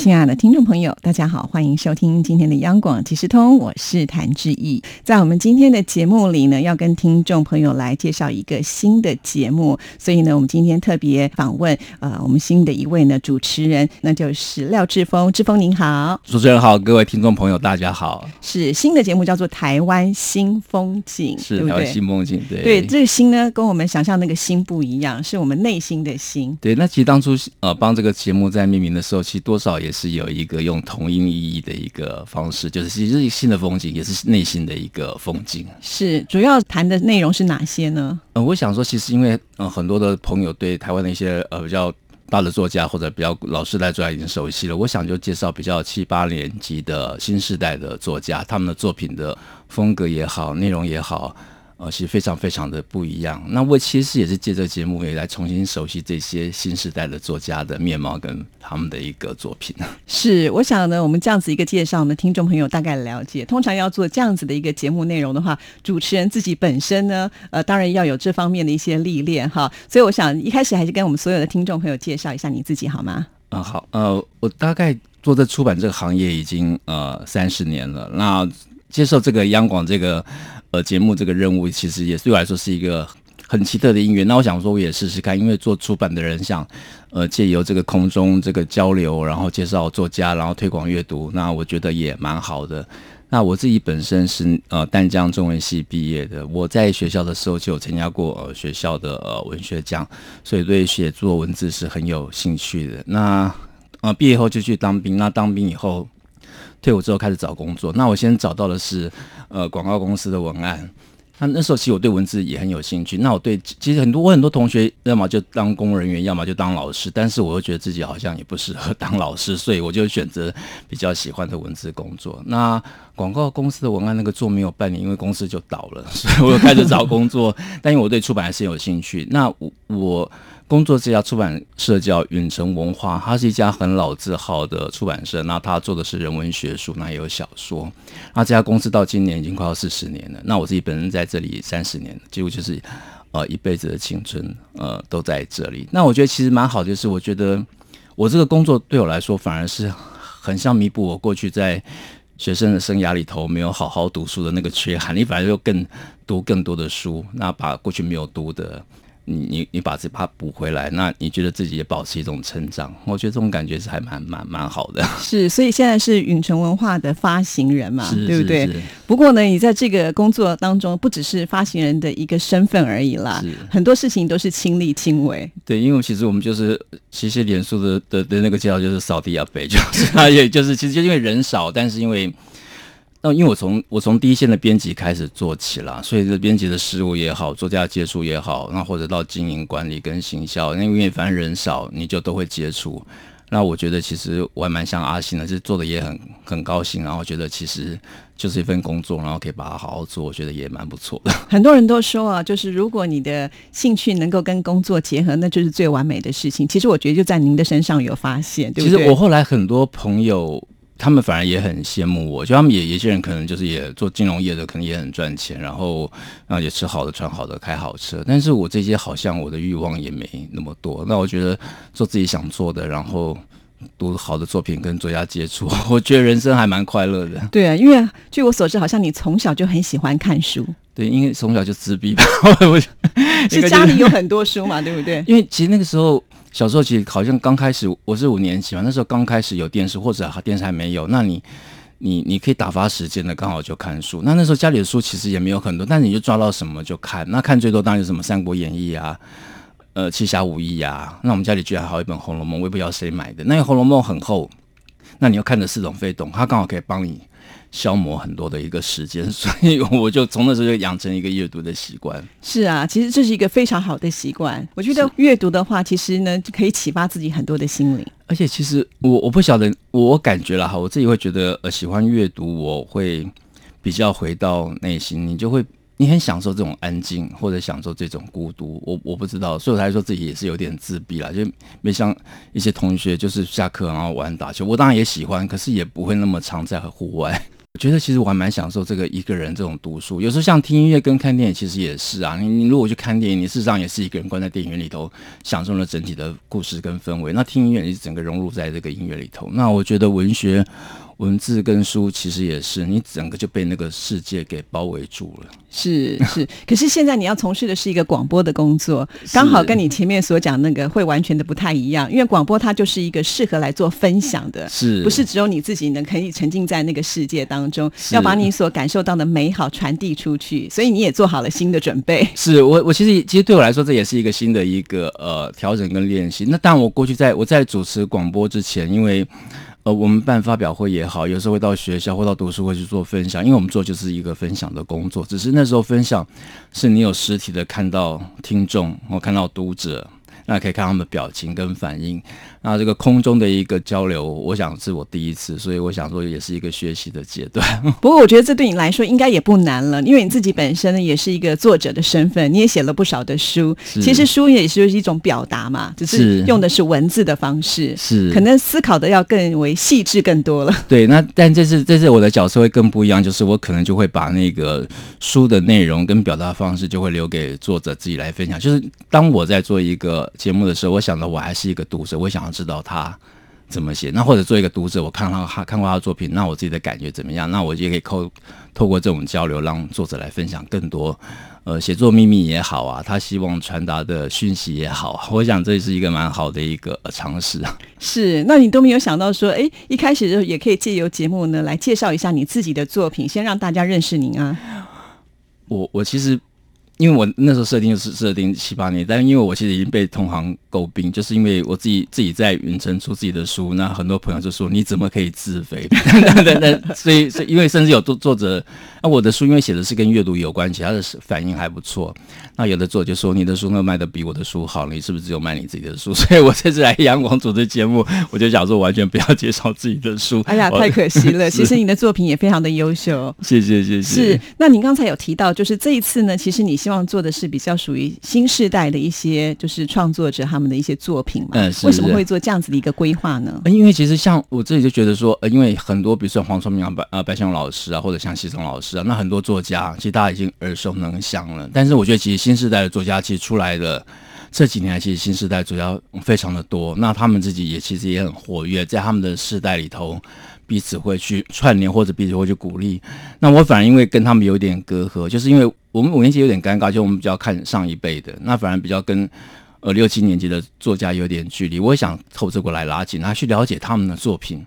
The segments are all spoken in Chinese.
亲爱的听众朋友，大家好，欢迎收听今天的央广即时通，我是谭志毅。在我们今天的节目里呢，要跟听众朋友来介绍一个新的节目，所以呢，我们今天特别访问呃，我们新的一位呢主持人，那就是廖志峰。志峰您好，主持人好，各位听众朋友大家好。是新的节目叫做《台湾新风景》，是台湾新风景，对对，这个新呢跟我们想象那个新不一样，是我们内心的心。对，那其实当初呃帮这个节目在命名的时候，其实多少也。是有一个用同音异义的一个方式，就是其实新的风景也是内心的一个风景。是主要谈的内容是哪些呢？呃，我想说，其实因为呃很多的朋友对台湾的一些呃比较大的作家或者比较老师代作家已经熟悉了，我想就介绍比较七八年级的新时代的作家，他们的作品的风格也好，内容也好。呃，其实非常非常的不一样。那我其实也是借这个节目，也来重新熟悉这些新时代的作家的面貌跟他们的一个作品。是，我想呢，我们这样子一个介绍，我们听众朋友大概了解。通常要做这样子的一个节目内容的话，主持人自己本身呢，呃，当然要有这方面的一些历练哈。所以我想一开始还是跟我们所有的听众朋友介绍一下你自己好吗？嗯，好。呃，我大概做这出版这个行业已经呃三十年了。那接受这个央广这个。呃，节目这个任务其实也对我来说是一个很奇特的因缘。那我想说，我也试试看，因为做出版的人想，呃，借由这个空中这个交流，然后介绍作家，然后推广阅读，那我觉得也蛮好的。那我自己本身是呃淡江中文系毕业的，我在学校的时候就有参加过呃学校的呃文学奖，所以对写作文字是很有兴趣的。那呃毕业后就去当兵，那当兵以后。退伍之后开始找工作，那我先找到的是，呃，广告公司的文案。那那时候其实我对文字也很有兴趣。那我对其实很多我很多同学要么就当公务人员，要么就当老师，但是我又觉得自己好像也不适合当老师，所以我就选择比较喜欢的文字工作。那广告公司的文案那个做没有半年，因为公司就倒了，所以我又开始找工作。但因为我对出版还是有兴趣，那我我。工作这家出版社叫允城文化，它是一家很老字号的出版社。那它做的是人文学术，那也有小说。那这家公司到今年已经快要四十年了。那我自己本人在这里三十年，几乎就是呃一辈子的青春呃都在这里。那我觉得其实蛮好，就是我觉得我这个工作对我来说反而是很像弥补我过去在学生的生涯里头没有好好读书的那个缺憾。你反而又更读更多的书，那把过去没有读的。你你你把这把补回来，那你觉得自己也保持一种成长？我觉得这种感觉是还蛮蛮蛮好的。是，所以现在是允城文化的发行人嘛，对不对？不过呢，你在这个工作当中，不只是发行人的一个身份而已啦，很多事情都是亲力亲为。对，因为其实我们就是其实脸书的的的那个介绍就是扫地啊，北就是他也就是其实就因为人少，但是因为。那因为我从我从第一线的编辑开始做起了，所以这编辑的事务也好，作家接触也好，那或者到经营管理跟行销，那因为反正人少，你就都会接触。那我觉得其实我还蛮像阿信的，就是做的也很很高兴，然后觉得其实就是一份工作，然后可以把它好好做，我觉得也蛮不错的。很多人都说啊，就是如果你的兴趣能够跟工作结合，那就是最完美的事情。其实我觉得就在您的身上有发现，对不对？其实我后来很多朋友。他们反而也很羡慕我，就他们也有些人可能就是也做金融业的，可能也很赚钱，然后然后也吃好的、穿好的、开好车。但是我这些好像我的欲望也没那么多。那我觉得做自己想做的，然后读好的作品跟作家接触，我觉得人生还蛮快乐的。对啊，因为据我所知，好像你从小就很喜欢看书。对，因为从小就自闭吧，是家里有很多书嘛，对不对？因为其实那个时候。小时候其实好像刚开始，我是五年级嘛，那时候刚开始有电视或者电视还没有，那你你你可以打发时间的，刚好就看书。那那时候家里的书其实也没有很多，但是你就抓到什么就看。那看最多当然有什么《三国演义》啊，呃，《七侠五义》啊。那我们家里居然还有一本《红楼梦》，我也不知道谁买的。那个《红楼梦》很厚，那你又看的似懂非懂，它刚好可以帮你。消磨很多的一个时间，所以我就从那时候就养成一个阅读的习惯。是啊，其实这是一个非常好的习惯。我觉得阅读的话，其实呢可以启发自己很多的心灵。而且其实我我不晓得，我感觉了哈，我自己会觉得呃喜欢阅读，我会比较回到内心，你就会你很享受这种安静，或者享受这种孤独。我我不知道，所以我才说自己也是有点自闭啦，就没像一些同学就是下课然后玩打球。我当然也喜欢，可是也不会那么常在户外。觉得其实我还蛮享受这个一个人这种读书。有时候像听音乐跟看电影，其实也是啊。你你如果去看电影，你事实上也是一个人关在电影院里头，享受了整体的故事跟氛围。那听音乐，你是整个融入在这个音乐里头。那我觉得文学。文字跟书其实也是，你整个就被那个世界给包围住了。是是，可是现在你要从事的是一个广播的工作，刚好跟你前面所讲那个会完全的不太一样。因为广播它就是一个适合来做分享的，是不是只有你自己能可以沉浸在那个世界当中，要把你所感受到的美好传递出去，所以你也做好了新的准备。是我我其实其实对我来说这也是一个新的一个呃调整跟练习。那当然我过去在我在主持广播之前，因为。呃，我们办发表会也好，有时候会到学校或到读书会去做分享，因为我们做就是一个分享的工作。只是那时候分享是你有实体的看到听众，我看到读者。那可以看他们的表情跟反应。那这个空中的一个交流，我想是我第一次，所以我想说也是一个学习的阶段。不过我觉得这对你来说应该也不难了，因为你自己本身呢也是一个作者的身份，你也写了不少的书。其实书也是一种表达嘛，只是用的是文字的方式，是可能思考的要更为细致更多了。对，那但这次这次我的角色会更不一样，就是我可能就会把那个书的内容跟表达方式就会留给作者自己来分享。就是当我在做一个节目的时候，我想到我还是一个读者，我想要知道他怎么写。那或者做一个读者，我看到他看过他的作品，那我自己的感觉怎么样？那我也可以透透过这种交流，让作者来分享更多。呃，写作秘密也好啊，他希望传达的讯息也好，我想这是一个蛮好的一个尝试啊。是，那你都没有想到说，哎，一开始就也可以借由节目呢来介绍一下你自己的作品，先让大家认识您啊。我我其实。因为我那时候设定是设定七八年，但因为我其实已经被同行诟病，就是因为我自己自己在云城出自己的书，那很多朋友就说你怎么可以自肥？那那那，所以所以因为甚至有作作者，那我的书因为写的是跟阅读有关，系他的反应还不错。那有的作者就说你的书呢卖的比我的书好，你是不是只有卖你自己的书？所以我这次来阳光组织节目，我就想说完全不要介绍自己的书。哎呀，太可惜了！其实你的作品也非常的优秀。谢谢谢谢。是，那您刚才有提到，就是这一次呢，其实你希望做的是比较属于新时代的一些，就是创作者他们的一些作品嘛？嗯，为什么会做这样子的一个规划呢？因为其实像我自己就觉得说，呃，因为很多比如说黄春明啊、白啊白香老师啊，或者像西松老师啊，那很多作家其实大家已经耳熟能详了。但是我觉得其实新时代的作家。其实出来的这几年，其实新时代主要非常的多。那他们自己也其实也很活跃，在他们的世代里头，彼此会去串联，或者彼此会去鼓励。那我反而因为跟他们有点隔阂，就是因为我们五年级有点尴尬，就我们比较看上一辈的，那反而比较跟呃六七年级的作家有点距离。我也想透这过来拉近，然后去了解他们的作品。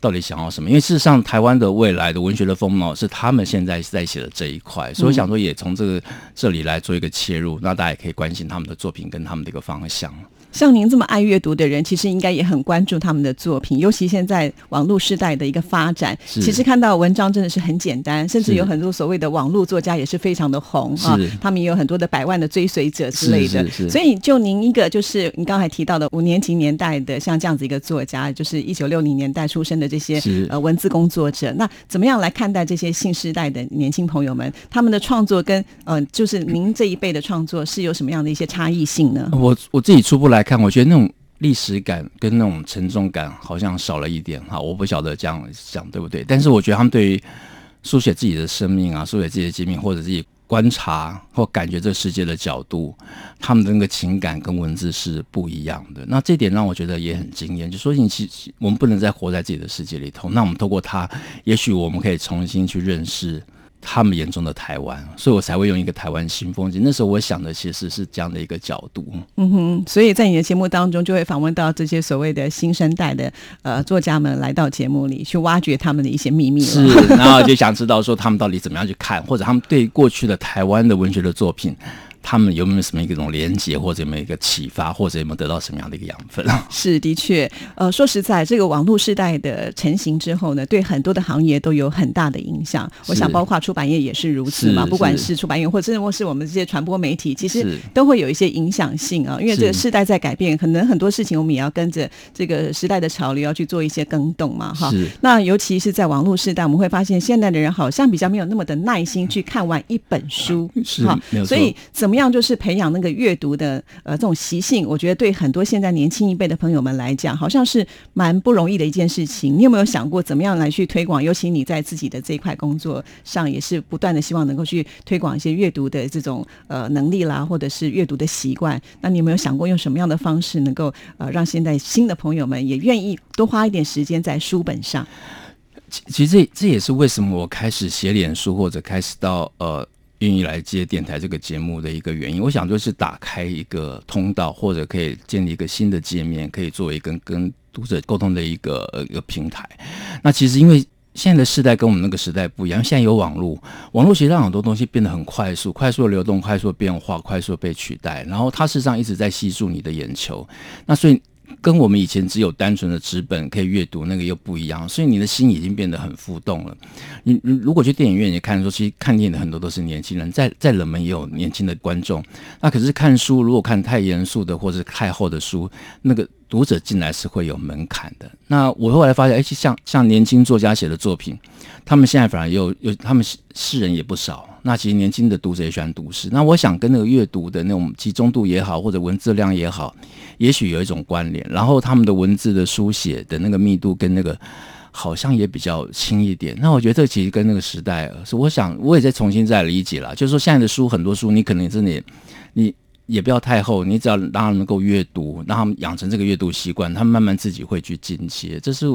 到底想要什么？因为事实上，台湾的未来的文学的风貌是他们现在在写的这一块，所以我想说，也从这个这里来做一个切入，那大家也可以关心他们的作品跟他们的一个方向。像您这么爱阅读的人，其实应该也很关注他们的作品。尤其现在网络时代的一个发展，其实看到文章真的是很简单，甚至有很多所谓的网络作家也是非常的红啊。他们也有很多的百万的追随者之类的。所以，就您一个就是你刚才提到的五年级年代的像这样子一个作家，就是一九六零年代出生的这些呃文字工作者，那怎么样来看待这些新时代的年轻朋友们？他们的创作跟呃，就是您这一辈的创作是有什么样的一些差异性呢？我我自己初步来。来看，我觉得那种历史感跟那种沉重感好像少了一点哈，我不晓得这样讲对不对？但是我觉得他们对于书写自己的生命啊，书写自己的经历，或者自己观察或感觉这世界的角度，他们的那个情感跟文字是不一样的。那这点让我觉得也很惊艳。就说你其实我们不能再活在自己的世界里头，那我们透过它，也许我们可以重新去认识。他们眼中的台湾，所以我才会用一个台湾新风景。那时候我想的其实是这样的一个角度。嗯哼，所以在你的节目当中，就会访问到这些所谓的新生代的呃作家们来到节目里，去挖掘他们的一些秘密。是，然后就想知道说他们到底怎么样去看，或者他们对过去的台湾的文学的作品。他们有没有什么一种连接，或者有没有一个启发，或者有没有得到什么样的一个养分？是的确，呃，说实在，这个网络时代的成型之后呢，对很多的行业都有很大的影响。我想，包括出版业也是如此嘛。不管是出版业，或者甚至是我们这些传播媒体，其实都会有一些影响性啊。因为这个时代在改变，可能很多事情我们也要跟着这个时代的潮流要去做一些更动嘛。哈，那尤其是在网络时代，我们会发现现在的人好像比较没有那么的耐心去看完一本书。是，所以怎怎么样就是培养那个阅读的呃这种习性？我觉得对很多现在年轻一辈的朋友们来讲，好像是蛮不容易的一件事情。你有没有想过怎么样来去推广？尤其你在自己的这一块工作上，也是不断的希望能够去推广一些阅读的这种呃能力啦，或者是阅读的习惯。那你有没有想过用什么样的方式，能够呃让现在新的朋友们也愿意多花一点时间在书本上？其实这这也是为什么我开始写脸书，或者开始到呃。愿意来接电台这个节目的一个原因，我想就是打开一个通道，或者可以建立一个新的界面，可以作为跟跟读者沟通的一个一个平台。那其实因为现在的时代跟我们那个时代不一样，现在有网络，网络其实让很多东西变得很快速，快速的流动，快速的变化，快速的被取代。然后它事实上一直在吸住你的眼球。那所以。跟我们以前只有单纯的纸本可以阅读那个又不一样，所以你的心已经变得很浮动了。你如果去电影院，你看说，其实看电影的很多都是年轻人，再再冷门也有年轻的观众。那可是看书，如果看太严肃的或者太厚的书，那个读者进来是会有门槛的。那我后来发现，哎，像像年轻作家写的作品，他们现在反而有有他们诗人也不少。那其实年轻的读者也喜欢读诗。那我想跟那个阅读的那种集中度也好，或者文字量也好，也许有一种关联。然后他们的文字的书写的那个密度跟那个好像也比较轻一点。那我觉得这其实跟那个时代是，我想我也在重新再理解了。就是说现在的书很多书，你可能真的你也不要太厚，你只要让他能够阅读，让他们养成这个阅读习惯，他们慢慢自己会去进阶。这是。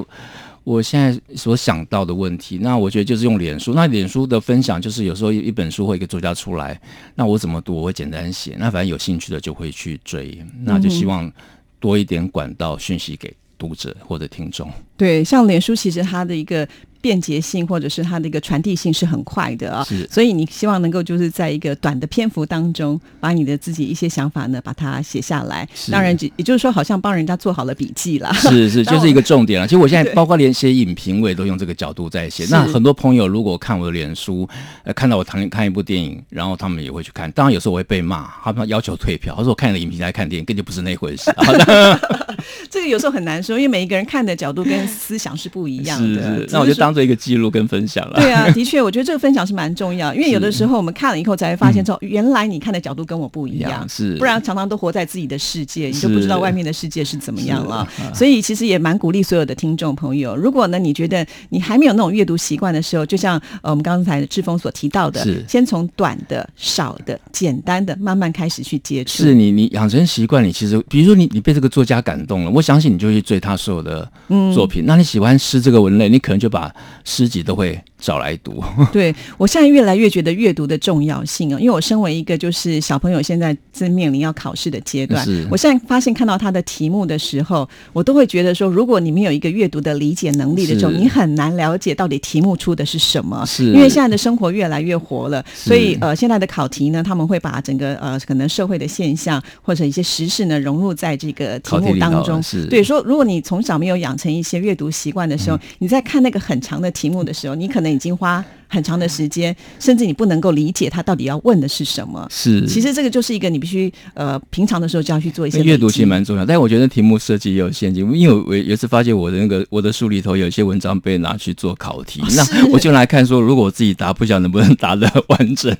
我现在所想到的问题，那我觉得就是用脸书。那脸书的分享，就是有时候一本书或一个作家出来，那我怎么读，我会简单写。那反正有兴趣的就会去追，那就希望多一点管道讯息给读者或者听众。对，像脸书其实它的一个。便捷性或者是它的一个传递性是很快的啊，所以你希望能够就是在一个短的篇幅当中，把你的自己一些想法呢，把它写下来。当然，也就是说，好像帮人家做好了笔记啦。是是，就是一个重点了。其实我现在包括连写影评，我也都用这个角度在写。那很多朋友如果看我的脸书，呃，看到我谈看一部电影，然后他们也会去看。当然有时候我会被骂，他们要求退票，他说我看了影评来看电影，根本就不是那回事。这个有时候很难说，因为每一个人看的角度跟思想是不一样的。是，那我就当做一个记录跟分享了。对啊，的确，我觉得这个分享是蛮重要，因为有的时候我们看了以后才会发现，说原来你看的角度跟我不一样，是，不然常常都活在自己的世界，你就不知道外面的世界是怎么样了。所以其实也蛮鼓励所有的听众朋友，如果呢你觉得你还没有那种阅读习惯的时候，就像呃我们刚才志峰所提到的，先从短的、少的、简单的慢慢开始去接触。是你你养成习惯，你其实比如说你你被这个作家感动了，我相信你就去追他所有的作品。那你喜欢诗这个文类，你可能就把诗集都会。找来读，对我现在越来越觉得阅读的重要性啊，因为我身为一个就是小朋友，现在正面临要考试的阶段，我现在发现看到他的题目的时候，我都会觉得说，如果你没有一个阅读的理解能力的时候，你很难了解到底题目出的是什么。是，因为现在的生活越来越活了，所以呃，现在的考题呢，他们会把整个呃可能社会的现象或者一些时事呢融入在这个题目当中。是，对，说如果你从小没有养成一些阅读习惯的时候，你在看那个很长的题目的时候，你可能金花很长的时间，甚至你不能够理解他到底要问的是什么。是，其实这个就是一个你必须呃平常的时候就要去做一些阅读，其实蛮重要。但是我觉得题目设计也有陷阱，因为我有一次发现我的那个我的书里头有一些文章被拿去做考题，那我就来看说，如果我自己答，不晓得能不能答的完整。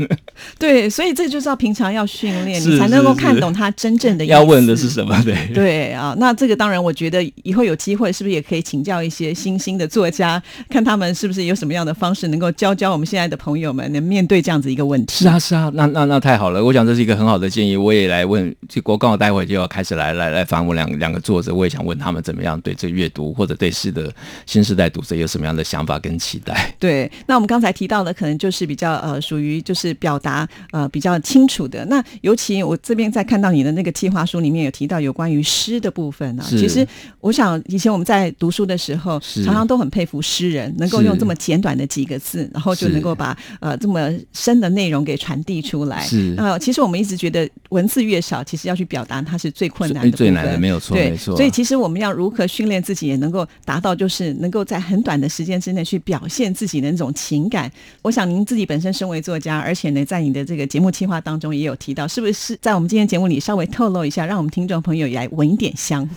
对，所以这就是要平常要训练，你才能够看懂他真正的要问的是什么。对对啊，那这个当然，我觉得以后有机会是不是也可以请教一些新兴的作家，看他们是不是有什么样的方式能够教教。教我们现在的朋友们能面对这样子一个问题，是啊是啊，那那那太好了，我想这是一个很好的建议，我也来问，我刚好待会就要开始来来来访问两两个作者，我也想问他们怎么样对这阅读或者对诗的新时代读者有什么样的想法跟期待？对，那我们刚才提到的可能就是比较呃属于就是表达呃比较清楚的，那尤其我这边在看到你的那个计划书里面有提到有关于诗的部分呢，其实我想以前我们在读书的时候，常常都很佩服诗人能够用这么简短的几个字，然后。后就能够把呃这么深的内容给传递出来。是呃，其实我们一直觉得文字越少，其实要去表达它是最困难的，最难的没有错，对，没错。所以其实我们要如何训练自己，也能够达到就是能够在很短的时间之内去表现自己的那种情感。我想您自己本身身为作家，而且呢，在你的这个节目计划当中也有提到，是不是在我们今天节目里稍微透露一下，让我们听众朋友也来闻一点香？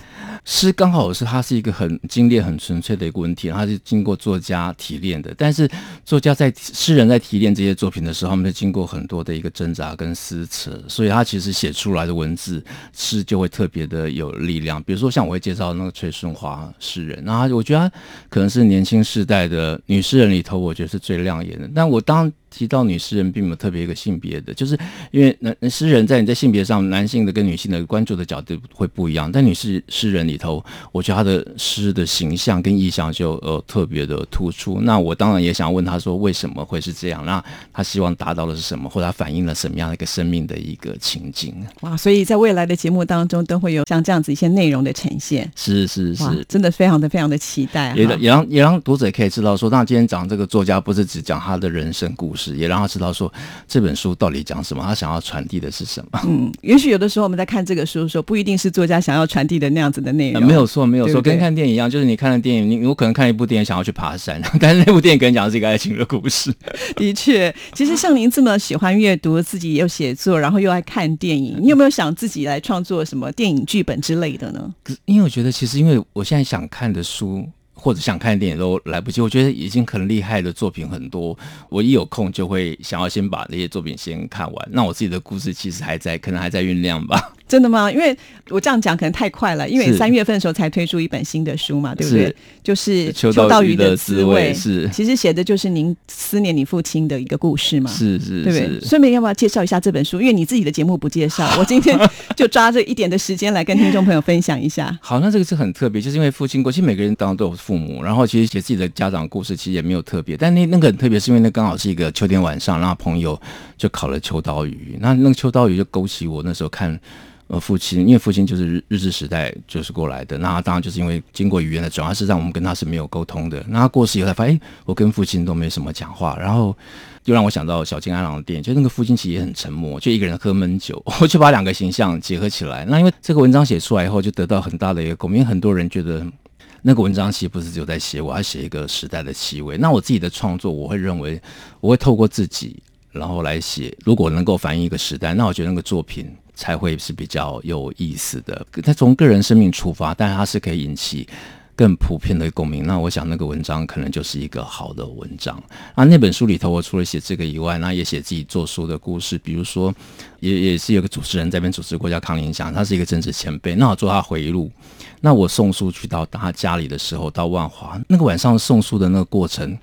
诗刚好是它是一个很精炼、很纯粹的一个文体，它是经过作家提炼的。但是作家在诗人在提炼这些作品的时候，他们就经过很多的一个挣扎跟撕扯，所以他其实写出来的文字诗就会特别的有力量。比如说像我会介绍那个崔顺华诗人，那我觉得他可能是年轻世代的女诗人里头，我觉得是最亮眼的。但我当提到女诗人，并没有特别一个性别的，就是因为男诗人在你在性别上，男性的跟女性的关注的角度会不一样。但女士诗人里头，我觉得她的诗的形象跟意象就呃特别的突出。那我当然也想问她说，为什么会是这样？那她希望达到的是什么，或者反映了什么样的一个生命的一个情景？哇！所以在未来的节目当中，都会有像这样子一些内容的呈现。是是是，真的非常的非常的期待，也也让也让读者可以知道说，那今天讲这个作家不是只讲他的人生故事。也让他知道说这本书到底讲什么，他想要传递的是什么。嗯，也许有的时候我们在看这个书的时候，不一定是作家想要传递的那样子的内容。没有错，没有错，跟看电影一样，就是你看了电影，你有可能看一部电影想要去爬山，但是那部电影跟你讲的是一个爱情的故事。的确，其实像您这么喜欢阅读，自己又写作，然后又爱看电影，你有没有想自己来创作什么电影剧本之类的呢？因为我觉得，其实因为我现在想看的书。或者想看电影都来不及，我觉得已经很厉害的作品很多，我一有空就会想要先把那些作品先看完。那我自己的故事其实还在，可能还在酝酿吧。真的吗？因为我这样讲可能太快了，因为三月份的时候才推出一本新的书嘛，对不对？就是秋刀鱼的滋味，是其实写的就是您思念你父亲的一个故事嘛，是是，对不对？顺便要不要介绍一下这本书？因为你自己的节目不介绍，我今天就抓这一点的时间来跟听众朋友分享一下。好，那这个是很特别，就是因为父亲过，其实每个人当然都有父母，然后其实写自己的家长故事其实也没有特别，但那那个很特别，是因为那刚好是一个秋天晚上，然后朋友就烤了秋刀鱼，那那个秋刀鱼就勾起我那时候看。呃，父亲，因为父亲就是日日治时代就是过来的，那他当然就是因为经过语言的转换，事实上我们跟他是没有沟通的。那他过世以后才发现，我跟父亲都没什么讲话，然后就让我想到小金安郎的电影，就那个父亲其实也很沉默，就一个人喝闷酒，我就把两个形象结合起来。那因为这个文章写出来以后，就得到很大的一个共鸣，很多人觉得那个文章其实不是只有在写我，要写一个时代的气味。那我自己的创作，我会认为我会透过自己，然后来写，如果能够反映一个时代，那我觉得那个作品。才会是比较有意思的。他从个人生命出发，但是他是可以引起更普遍的共鸣。那我想那个文章可能就是一个好的文章。啊，那本书里头，我除了写这个以外，那也写自己做书的故事。比如说，也也是有个主持人在边主持过，叫康林祥，他是一个政治前辈。那我做他回忆录。那我送书去到他家里的时候，到万华那个晚上送书的那个过程。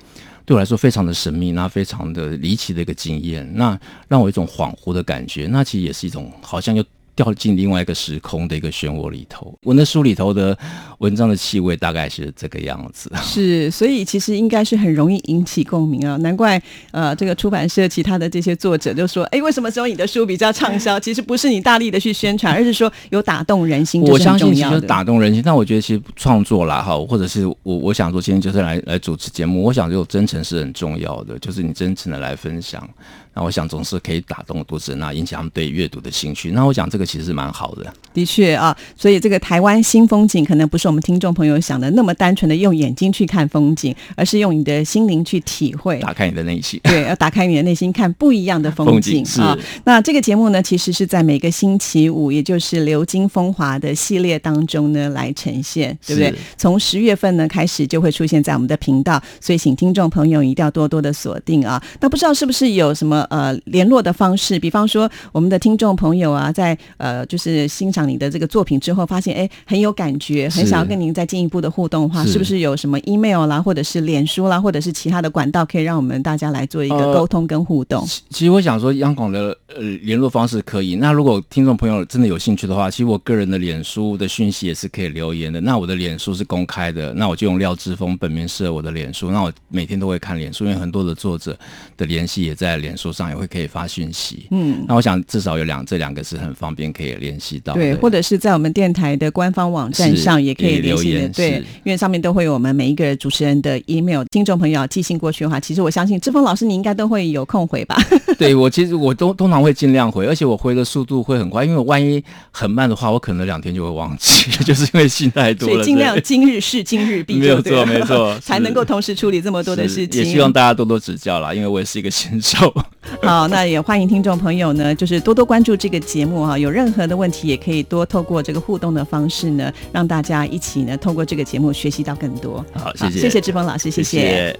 对我来说非常的神秘，那非常的离奇的一个经验，那让我一种恍惚的感觉，那其实也是一种好像又。掉进另外一个时空的一个漩涡里头。我那书里头的文章的气味大概是这个样子。是，所以其实应该是很容易引起共鸣啊。难怪呃，这个出版社其他的这些作者就说：“哎，为什么只有你的书比较畅销？其实不是你大力的去宣传，而是说有打动人心。我相信其实打动人心。但我觉得其实创作啦，哈，或者是我我想说今天就是来来主持节目，我想就真诚是很重要的，就是你真诚的来分享。那我想总是可以打动读者，那引起他们对阅读的兴趣。那我想这个其实是蛮好的。的确啊，所以这个台湾新风景可能不是我们听众朋友想的那么单纯的用眼睛去看风景，而是用你的心灵去体会，打开你的内心。对，要打开你的内心，看不一样的风景啊。那这个节目呢，其实是在每个星期五，也就是流金风华的系列当中呢来呈现，对不对？从十月份呢开始就会出现在我们的频道，所以请听众朋友一定要多多的锁定啊。那不知道是不是有什么？呃，联络的方式，比方说我们的听众朋友啊，在呃，就是欣赏你的这个作品之后，发现哎很有感觉，很想要跟您再进一步的互动的话，是不是有什么 email 啦，或者是脸书啦，或者是其他的管道，可以让我们大家来做一个沟通跟互动？其实我想说，央广的呃联络方式可以。那如果听众朋友真的有兴趣的话，其实我个人的脸书的讯息也是可以留言的。那我的脸书是公开的，那我就用廖志峰本名是我的脸书，那我每天都会看脸书，因为很多的作者的联系也在脸书。上也会可以发讯息，嗯，那我想至少有两这两个是很方便可以联系到，对，或者是在我们电台的官方网站上也可可以联系的，留言。对，因为上面都会有我们每一个主持人的 email，听众朋友寄信过去的话，其实我相信志峰老师你应该都会有空回吧？对我其实我都通常会尽量回，而且我回的速度会很快，因为万一很慢的话，我可能两天就会忘记，就是因为信太多了，所以尽量今日事今日毕，没有错没错才能够同时处理这么多的事情。也希望大家多多指教啦，因为我也是一个新手。好，那也欢迎听众朋友呢，就是多多关注这个节目哈、有任何的问题也可以多透过这个互动的方式呢，让大家一起呢透过这个节目学习到更多。好，谢谢，谢谢志峰老师，谢。谢谢